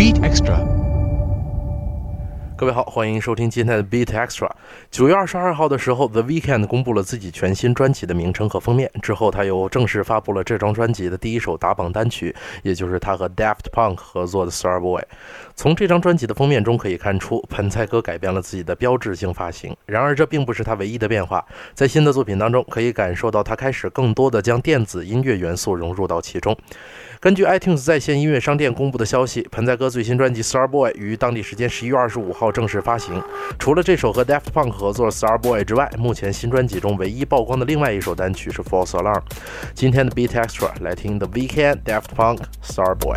BeatXtra。各位好，欢迎收听今天的 Beat Extra。九月二十二号的时候，The Weeknd 公布了自己全新专辑的名称和封面，之后他又正式发布了这张专辑的第一首打榜单曲，也就是他和 Daft Punk 合作的 Starboy。从这张专辑的封面中可以看出，盆菜哥改变了自己的标志性发型。然而，这并不是他唯一的变化，在新的作品当中，可以感受到他开始更多的将电子音乐元素融入到其中。根据 iTunes 在线音乐商店公布的消息，盆栽哥最新专辑《Starboy》于当地时间十一月二十五号正式发行。除了这首和 Daft Punk 合作《Starboy》之外，目前新专辑中唯一曝光的另外一首单曲是《False Alarm》。今天的 Beat Extra 来听 The Weekend》、Daft Punk《Star Boy。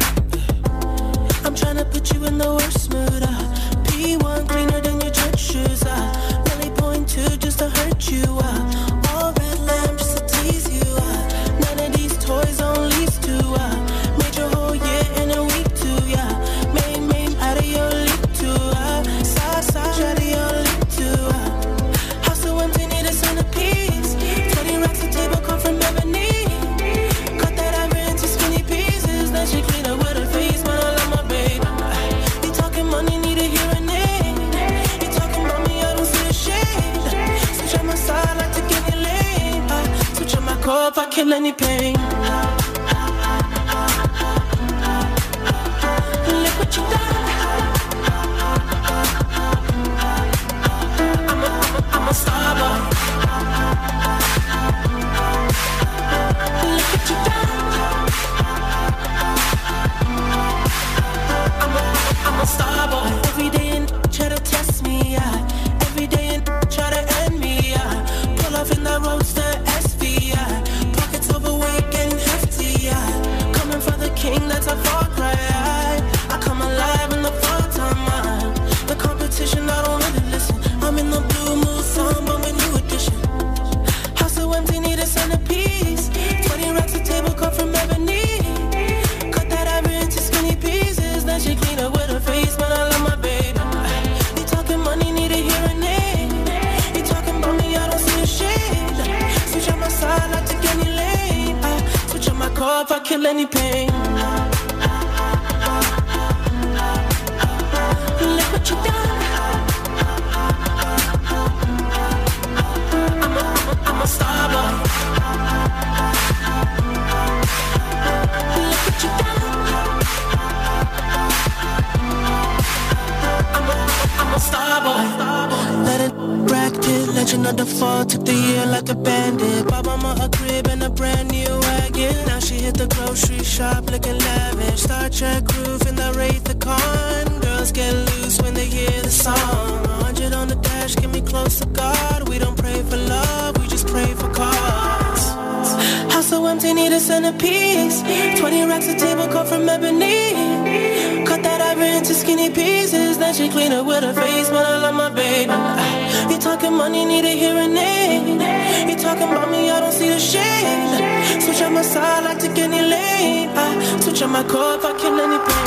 Kill any pain. Look what you done. I'm a, I'm a, star boy. Look what you done. I'm a, I'm a star if I kill any pain. Look what you done. I'm a, I'm a star boy. Look what you done. I'm a, I'm a star boy. Let it bracket, legend of the fall. Took the year like a bandit. Bought mama a crib and a brand new wagon. Now she hit the grocery shop looking lavish. Star Trek roof in the Wraith the Con. Girls get loose when they hear the song. 100 on the dash, get me close to God. We don't pray for love, we just pray for cause. House so empty, need a centerpiece. 20 racks of table cut from ebony. Cut that ivory into skinny pieces. Then she clean up with her face, but I love my baby. You talking money, need a hearing aid. You talking about me, I don't see the shade. Side, like to get any lane. I switch on my core if I kill any pain.